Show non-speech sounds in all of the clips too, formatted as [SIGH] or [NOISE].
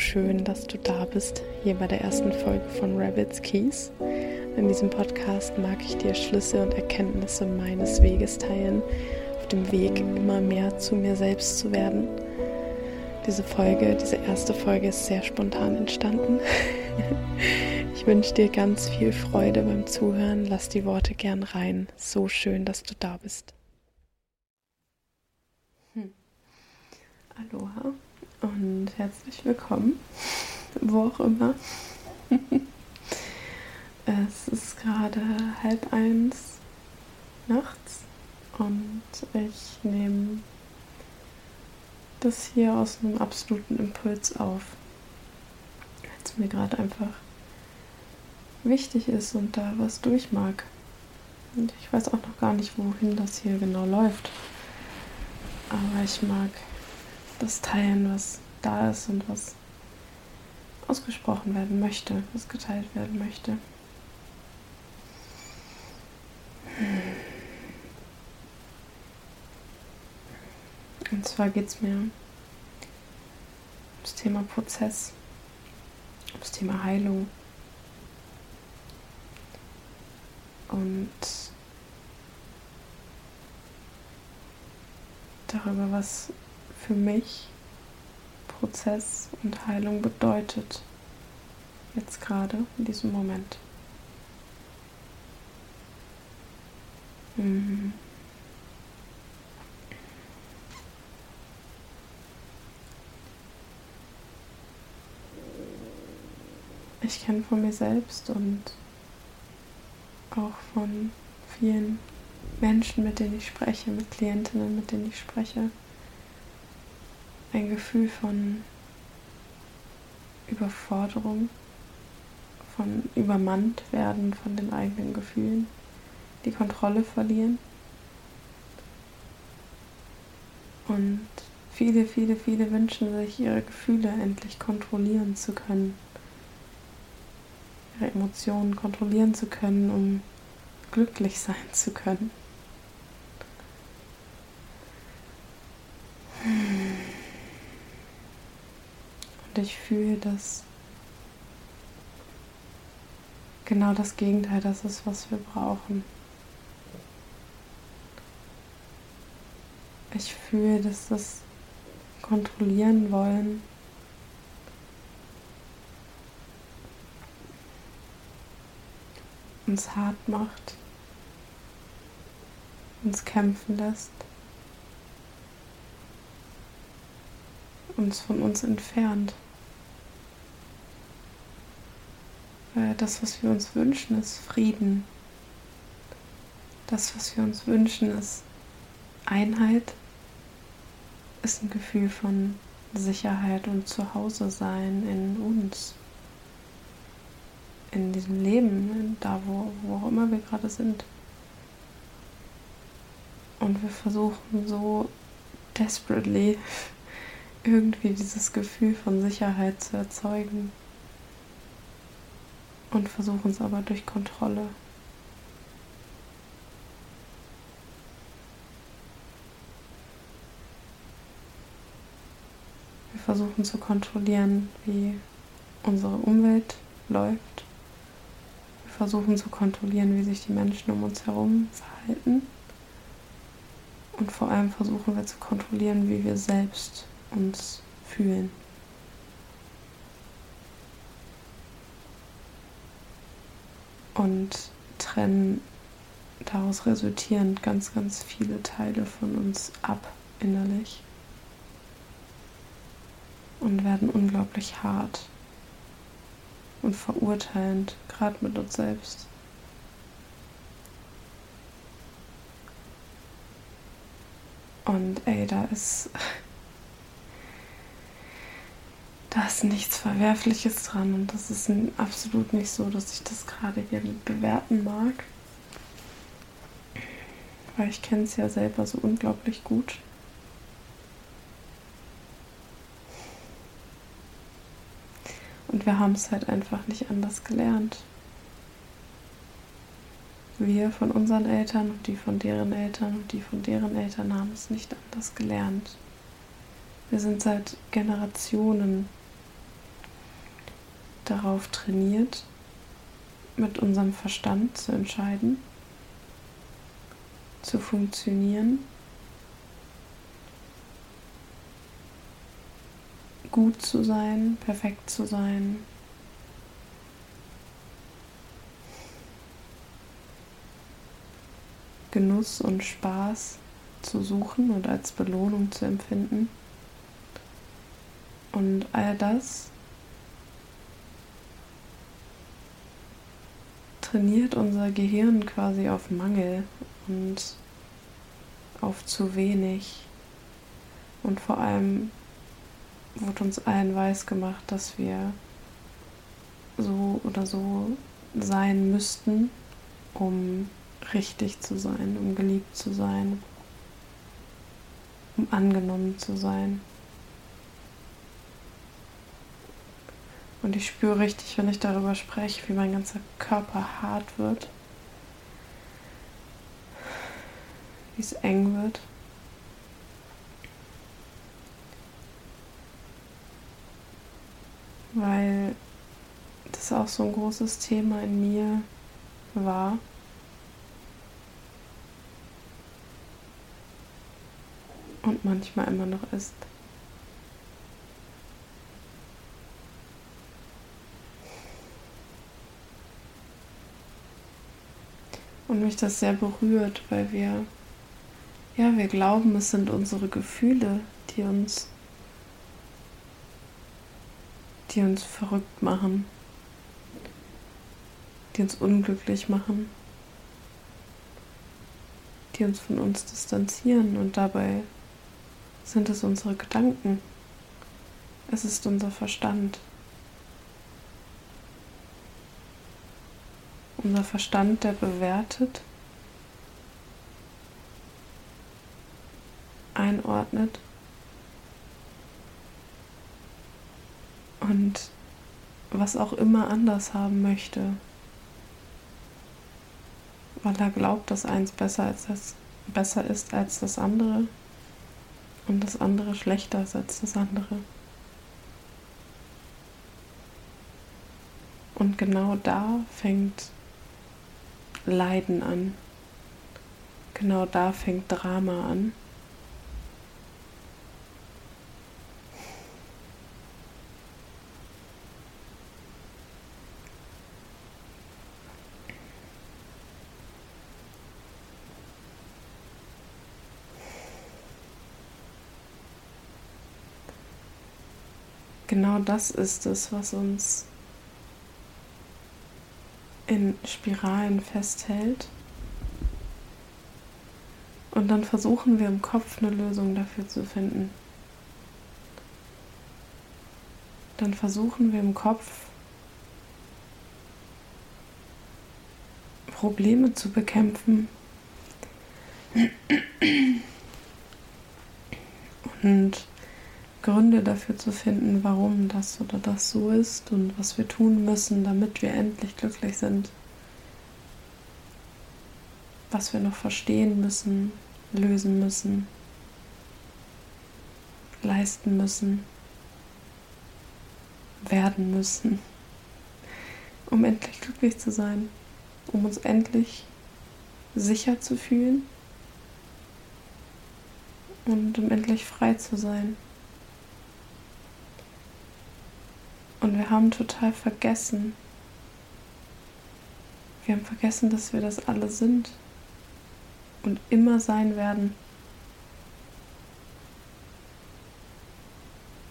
Schön, dass du da bist, hier bei der ersten Folge von Rabbits Keys. In diesem Podcast mag ich dir Schlüsse und Erkenntnisse meines Weges teilen, auf dem Weg immer mehr zu mir selbst zu werden. Diese Folge, diese erste Folge ist sehr spontan entstanden. [LAUGHS] Ich wünsche dir ganz viel Freude beim Zuhören. Lass die Worte gern rein. So schön, dass du da bist. Hm. Aloha und herzlich willkommen, wo auch immer. [LAUGHS] es ist gerade halb eins nachts und ich nehme das hier aus einem absoluten Impuls auf. Als mir gerade einfach wichtig ist und da was durch mag. Und ich weiß auch noch gar nicht, wohin das hier genau läuft. Aber ich mag das teilen, was da ist und was ausgesprochen werden möchte, was geteilt werden möchte. Und zwar geht es mir um das Thema Prozess, um das Thema Heilung. Und darüber, was für mich Prozess und Heilung bedeutet. Jetzt gerade, in diesem Moment. Mhm. Ich kenne von mir selbst und auch von vielen Menschen, mit denen ich spreche, mit Klientinnen, mit denen ich spreche, ein Gefühl von Überforderung, von übermannt werden von den eigenen Gefühlen, die Kontrolle verlieren. Und viele, viele, viele wünschen sich, ihre Gefühle endlich kontrollieren zu können, ihre Emotionen kontrollieren zu können, um glücklich sein zu können. Ich fühle, dass genau das Gegenteil das ist, was wir brauchen. Ich fühle, dass das Kontrollieren wollen uns hart macht, uns kämpfen lässt. uns von uns entfernt. Weil das, was wir uns wünschen, ist Frieden. Das, was wir uns wünschen, ist Einheit, ist ein Gefühl von Sicherheit und Zuhause sein in uns, in diesem Leben, da wo, wo auch immer wir gerade sind. Und wir versuchen so desperately [LAUGHS] irgendwie dieses Gefühl von Sicherheit zu erzeugen und versuchen es aber durch Kontrolle. Wir versuchen zu kontrollieren, wie unsere Umwelt läuft. Wir versuchen zu kontrollieren, wie sich die Menschen um uns herum verhalten. Und vor allem versuchen wir zu kontrollieren, wie wir selbst uns fühlen. Und trennen daraus resultierend ganz, ganz viele Teile von uns ab innerlich und werden unglaublich hart und verurteilend, gerade mit uns selbst. Und ey, da ist da ist nichts Verwerfliches dran und das ist absolut nicht so, dass ich das gerade hier bewerten mag. Weil ich kenne es ja selber so unglaublich gut. Und wir haben es halt einfach nicht anders gelernt. Wir von unseren Eltern und die von deren Eltern und die von deren Eltern haben es nicht anders gelernt. Wir sind seit Generationen darauf trainiert, mit unserem Verstand zu entscheiden, zu funktionieren, gut zu sein, perfekt zu sein, Genuss und Spaß zu suchen und als Belohnung zu empfinden. Und all das trainiert unser Gehirn quasi auf Mangel und auf zu wenig. Und vor allem wurde uns allen weiß gemacht, dass wir so oder so sein müssten, um richtig zu sein, um geliebt zu sein, um angenommen zu sein. Und ich spüre richtig, wenn ich darüber spreche, wie mein ganzer Körper hart wird, wie es eng wird. Weil das auch so ein großes Thema in mir war. Und manchmal immer noch ist. Und mich das sehr berührt, weil wir, ja, wir glauben, es sind unsere Gefühle, die uns, die uns verrückt machen, die uns unglücklich machen, die uns von uns distanzieren und dabei sind es unsere Gedanken. Es ist unser Verstand. Unser Verstand, der bewertet, einordnet und was auch immer anders haben möchte, weil er glaubt, dass eins besser, als das, besser ist als das andere und das andere schlechter ist als das andere. Und genau da fängt Leiden an. Genau da fängt Drama an. Genau das ist es, was uns in Spiralen festhält. Und dann versuchen wir im Kopf eine Lösung dafür zu finden. Dann versuchen wir im Kopf Probleme zu bekämpfen. Und Gründe dafür zu finden, warum das oder das so ist und was wir tun müssen, damit wir endlich glücklich sind. Was wir noch verstehen müssen, lösen müssen, leisten müssen, werden müssen, um endlich glücklich zu sein, um uns endlich sicher zu fühlen und um endlich frei zu sein. Und wir haben total vergessen, wir haben vergessen, dass wir das alle sind und immer sein werden.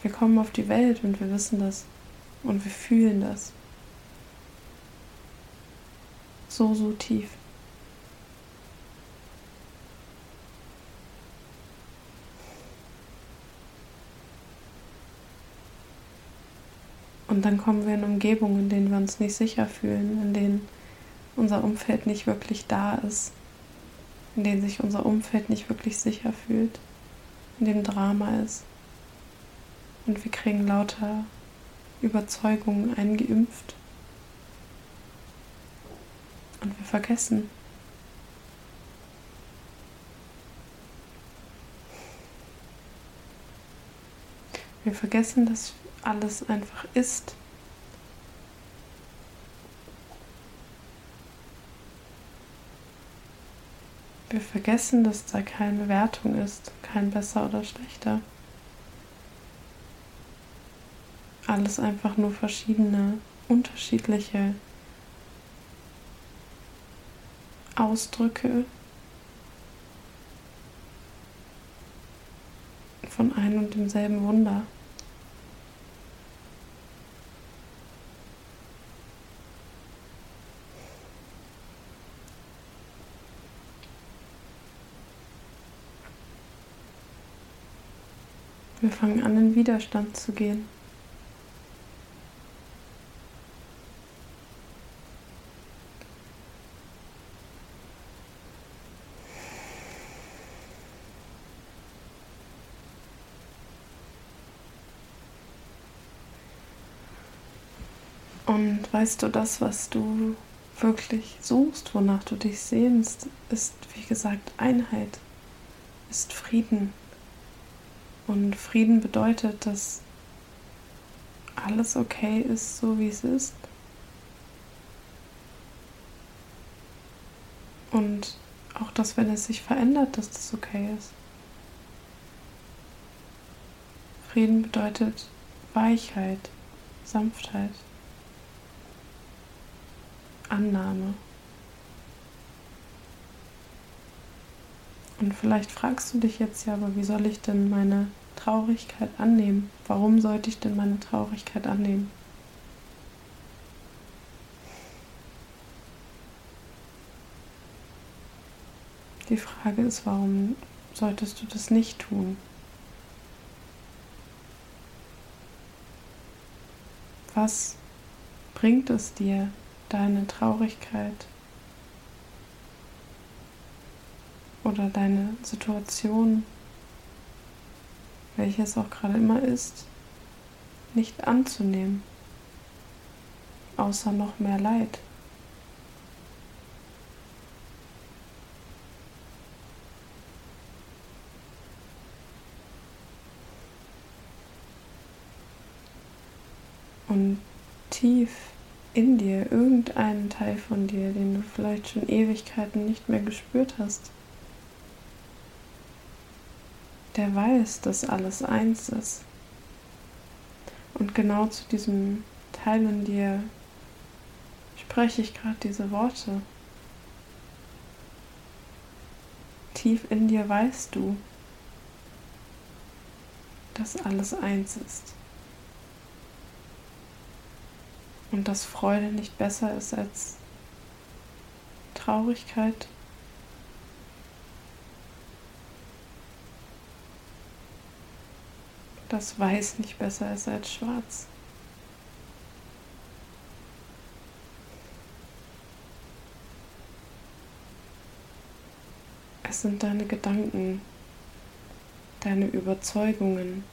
Wir kommen auf die Welt und wir wissen das und wir fühlen das. So, so tief. Und dann kommen wir in Umgebungen, in denen wir uns nicht sicher fühlen, in denen unser Umfeld nicht wirklich da ist, in denen sich unser Umfeld nicht wirklich sicher fühlt, in dem Drama ist. Und wir kriegen lauter Überzeugungen eingeimpft. Und wir vergessen, Wir vergessen, dass alles einfach ist. Wir vergessen, dass da keine Wertung ist, kein besser oder schlechter. Alles einfach nur verschiedene, unterschiedliche Ausdrücke von einem und demselben Wunder. Wir fangen an, in Widerstand zu gehen. Und weißt du, das, was du wirklich suchst, wonach du dich sehnst, ist, wie gesagt, Einheit, ist Frieden. Und Frieden bedeutet, dass alles okay ist, so wie es ist. Und auch, dass wenn es sich verändert, dass das okay ist. Frieden bedeutet Weichheit, Sanftheit. Annahme. Und vielleicht fragst du dich jetzt ja, aber wie soll ich denn meine Traurigkeit annehmen? Warum sollte ich denn meine Traurigkeit annehmen? Die Frage ist, warum solltest du das nicht tun? Was bringt es dir, deine Traurigkeit oder deine Situation, welche es auch gerade immer ist, nicht anzunehmen, außer noch mehr Leid. Und tief in dir, irgendeinen Teil von dir, den du vielleicht schon Ewigkeiten nicht mehr gespürt hast, der weiß, dass alles eins ist. Und genau zu diesem Teil in dir spreche ich gerade diese Worte. Tief in dir weißt du, dass alles eins ist. und dass Freude nicht besser ist als Traurigkeit. Dass Weiß nicht besser ist als Schwarz. Es sind deine Gedanken, deine Überzeugungen,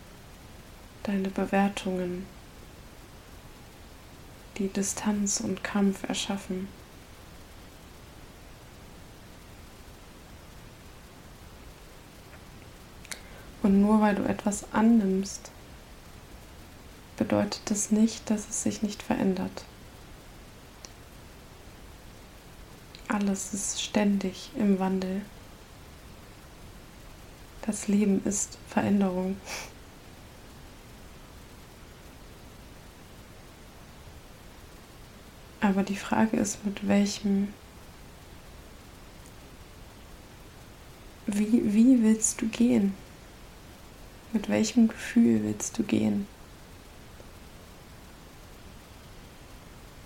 deine Bewertungen die Distanz und Kampf erschaffen. Und nur weil du etwas annimmst, bedeutet das nicht, dass es sich nicht verändert. Alles ist ständig im Wandel. Das Leben ist Veränderung. Aber die Frage ist, mit welchem, wie, wie willst du gehen? Mit welchem Gefühl willst du gehen?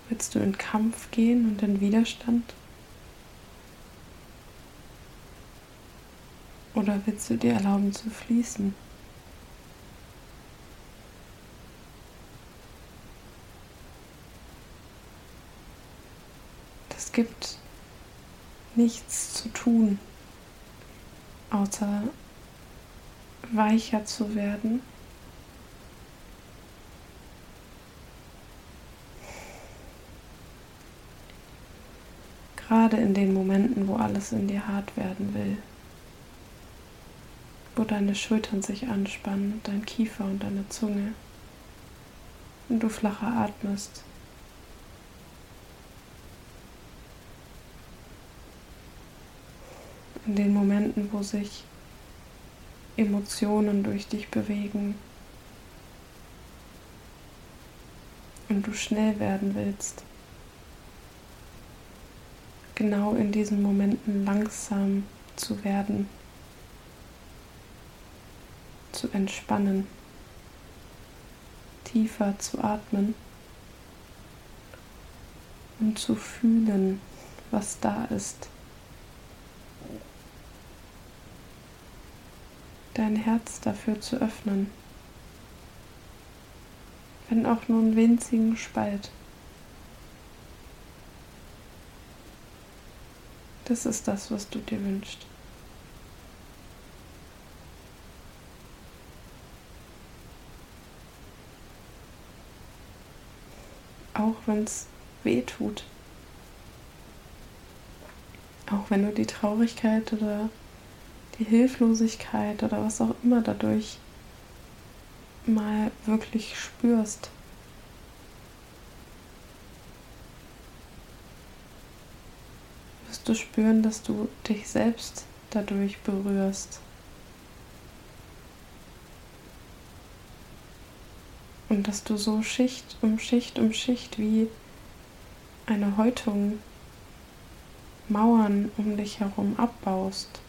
Willst du in Kampf gehen und in Widerstand? Oder willst du dir erlauben zu fließen? Es gibt nichts zu tun, außer weicher zu werden. Gerade in den Momenten, wo alles in dir hart werden will, wo deine Schultern sich anspannen, dein Kiefer und deine Zunge. Und du flacher atmest. In den Momenten, wo sich Emotionen durch dich bewegen und du schnell werden willst. Genau in diesen Momenten langsam zu werden, zu entspannen, tiefer zu atmen und zu fühlen, was da ist. Dein Herz dafür zu öffnen wenn auch nur einen winzigen Spalt. Das ist das, was du dir wünschst. Auch wenn es weh tut. Auch wenn du die Traurigkeit oder Hilflosigkeit oder was auch immer dadurch mal wirklich spürst. Wirst du spüren, dass du dich selbst dadurch berührst. Und dass du so Schicht um Schicht um Schicht wie eine Häutung Mauern um dich herum abbaust.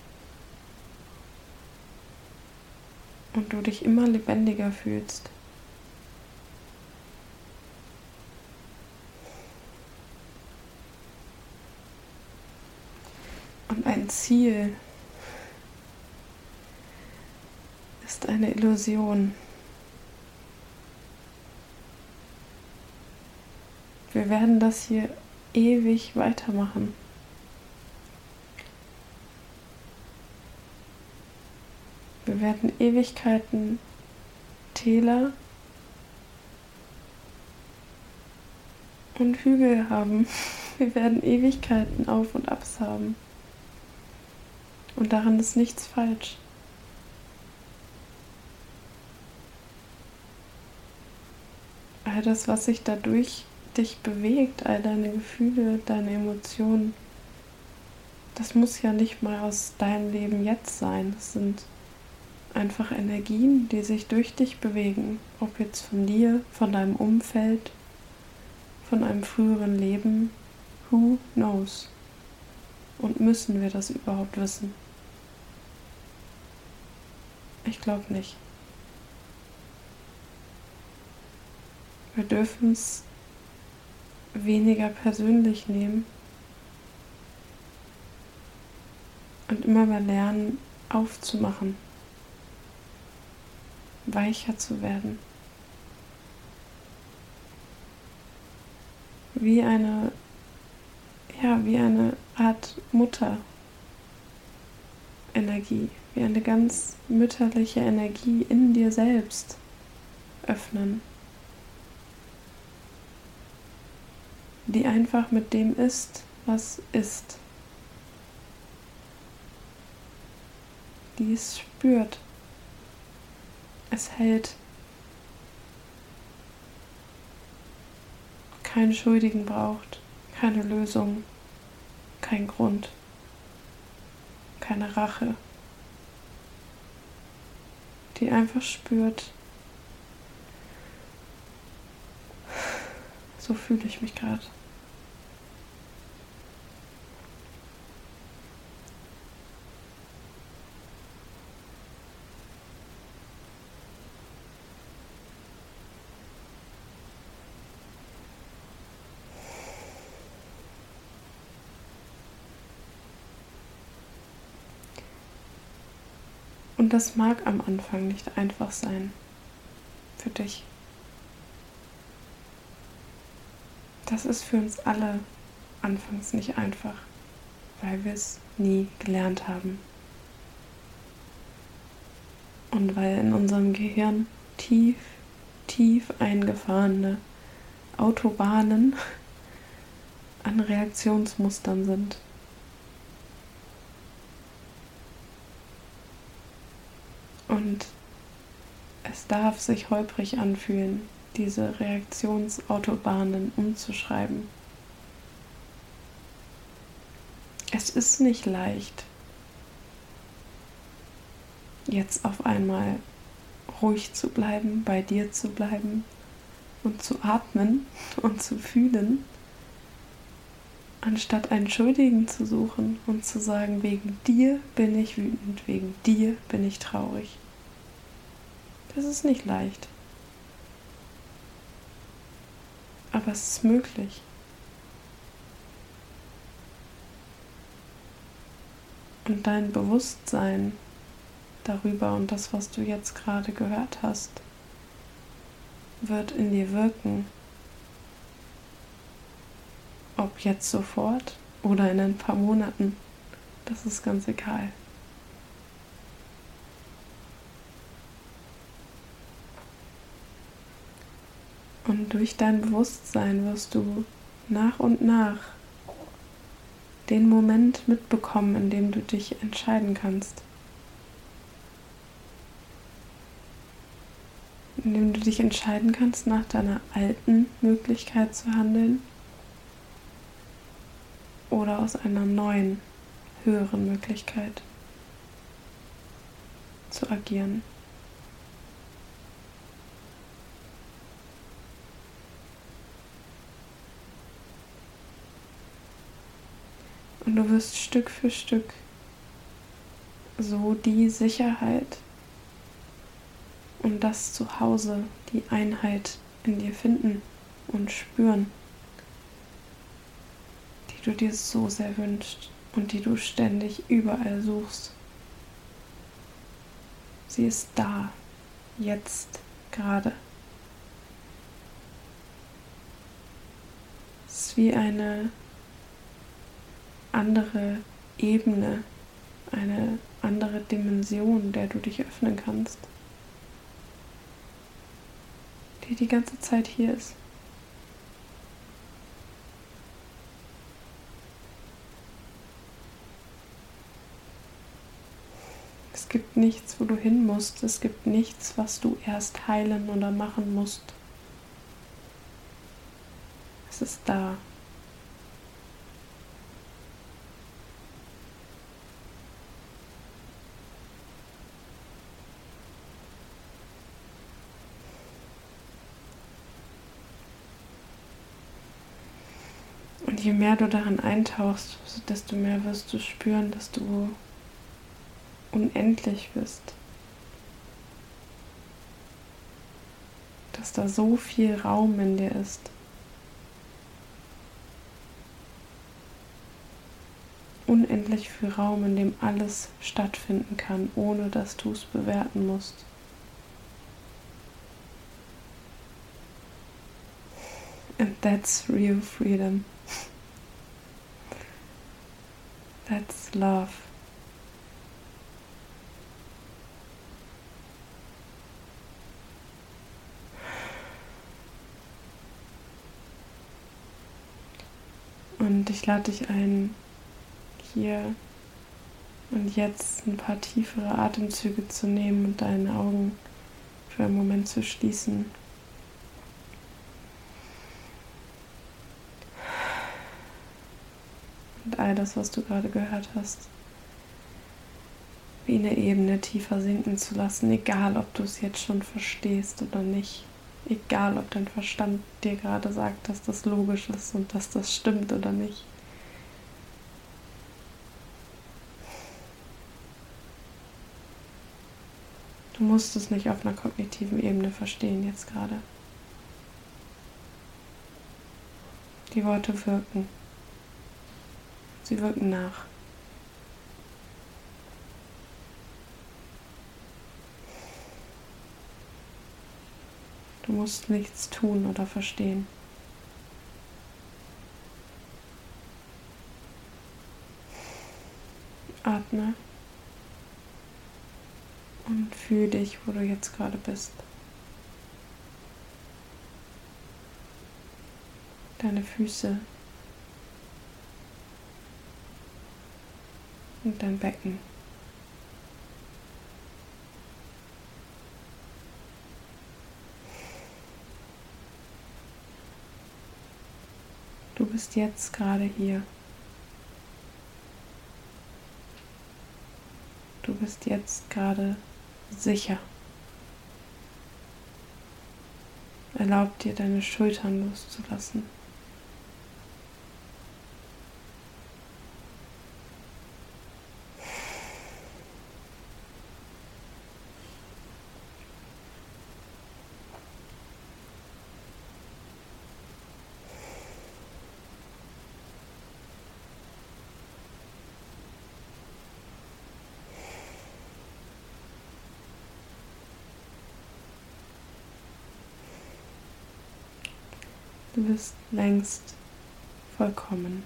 Und du dich immer lebendiger fühlst. Und ein Ziel ist eine Illusion. Wir werden das hier ewig weitermachen. Wir werden Ewigkeiten Täler und Hügel haben. [LAUGHS] Wir werden Ewigkeiten Auf und Abs haben. Und daran ist nichts falsch. All das, was sich dadurch dich bewegt, all deine Gefühle, deine Emotionen, das muss ja nicht mal aus deinem Leben jetzt sein. Das sind einfach Energien, die sich durch dich bewegen, ob jetzt von dir, von deinem Umfeld, von einem früheren Leben, who knows? Und müssen wir das überhaupt wissen? Ich glaube nicht. Wir dürfen es weniger persönlich nehmen und immer mehr lernen aufzumachen weicher zu werden. Wie eine, ja, wie eine Art Mutter Energie, wie eine ganz mütterliche Energie in dir selbst öffnen, die einfach mit dem ist, was ist, die es spürt es hält. Keinen Schuldigen braucht, keine Lösung, kein Grund, keine Rache, die einfach spürt, so fühle ich mich gerade. Und das mag am Anfang nicht einfach sein für dich. Das ist für uns alle anfangs nicht einfach, weil wir es nie gelernt haben. Und weil in unserem Gehirn tief, tief eingefahrene Autobahnen [LAUGHS] an Reaktionsmustern sind. Und es darf sich holprig anfühlen, diese Reaktionsautobahnen umzuschreiben. Es ist nicht leicht, jetzt auf einmal ruhig zu bleiben, bei dir zu bleiben und zu atmen [LAUGHS] und zu fühlen, anstatt einen Schuldigen zu suchen und zu sagen, wegen dir bin ich wütend, wegen dir bin ich traurig. Das ist nicht leicht. Aber es ist möglich. Und dein Bewusstsein darüber und das, was du jetzt gerade gehört hast, wird in dir wirken. Ob jetzt sofort oder in ein paar Monaten, das ist ganz egal. Und durch dein Bewusstsein wirst du nach und nach den Moment mitbekommen, in dem du dich entscheiden kannst. indem du dich entscheiden kannst, nach deiner alten Möglichkeit zu handeln oder aus einer neuen, höheren Möglichkeit zu agieren. Und du wirst Stück für Stück so die Sicherheit und das Zuhause, die Einheit in dir finden und spüren, die du dir so sehr wünschst und die du ständig überall suchst. Sie ist da, jetzt, gerade. Es ist wie eine andere Ebene, eine andere Dimension, der du dich öffnen kannst die die ganze Zeit hier ist. Es gibt nichts, wo du hin musst. Es gibt nichts, was du erst heilen oder machen musst. Es ist da. Mehr du darin eintauchst, desto mehr wirst du spüren, dass du unendlich bist. Dass da so viel Raum in dir ist. Unendlich viel Raum, in dem alles stattfinden kann, ohne dass du es bewerten musst. And that's real freedom. That's love. Und ich lade dich ein, hier und jetzt ein paar tiefere Atemzüge zu nehmen und deine Augen für einen Moment zu schließen. und all das, was du gerade gehört hast, wie eine Ebene tiefer sinken zu lassen, egal ob du es jetzt schon verstehst oder nicht. Egal, ob dein Verstand dir gerade sagt, dass das logisch ist und dass das stimmt oder nicht. Du musst es nicht auf einer kognitiven Ebene verstehen jetzt gerade. Die Worte wirken. Sie wirken nach. Du musst nichts tun oder verstehen. Atme und fühl dich, wo du jetzt gerade bist. Deine Füße und dein Becken. Du bist jetzt gerade hier. Du bist jetzt gerade sicher. Erlaub dir, deine Schultern loszulassen. Bist längst vollkommen.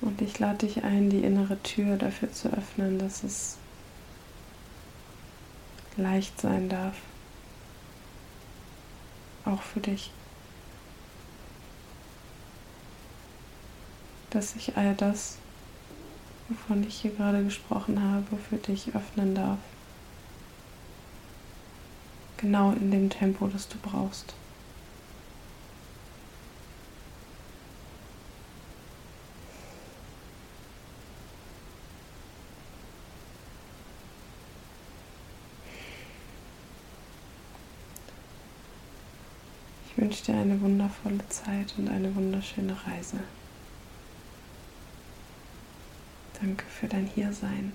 Und ich lade dich ein, die innere Tür dafür zu öffnen, dass es leicht sein darf. Auch für dich. Dass ich all das, wovon ich hier gerade gesprochen habe, für dich öffnen darf. Genau in dem Tempo, das du brauchst. Ich wünsche dir eine wundervolle Zeit und eine wunderschöne Reise. Danke für dein Hiersein.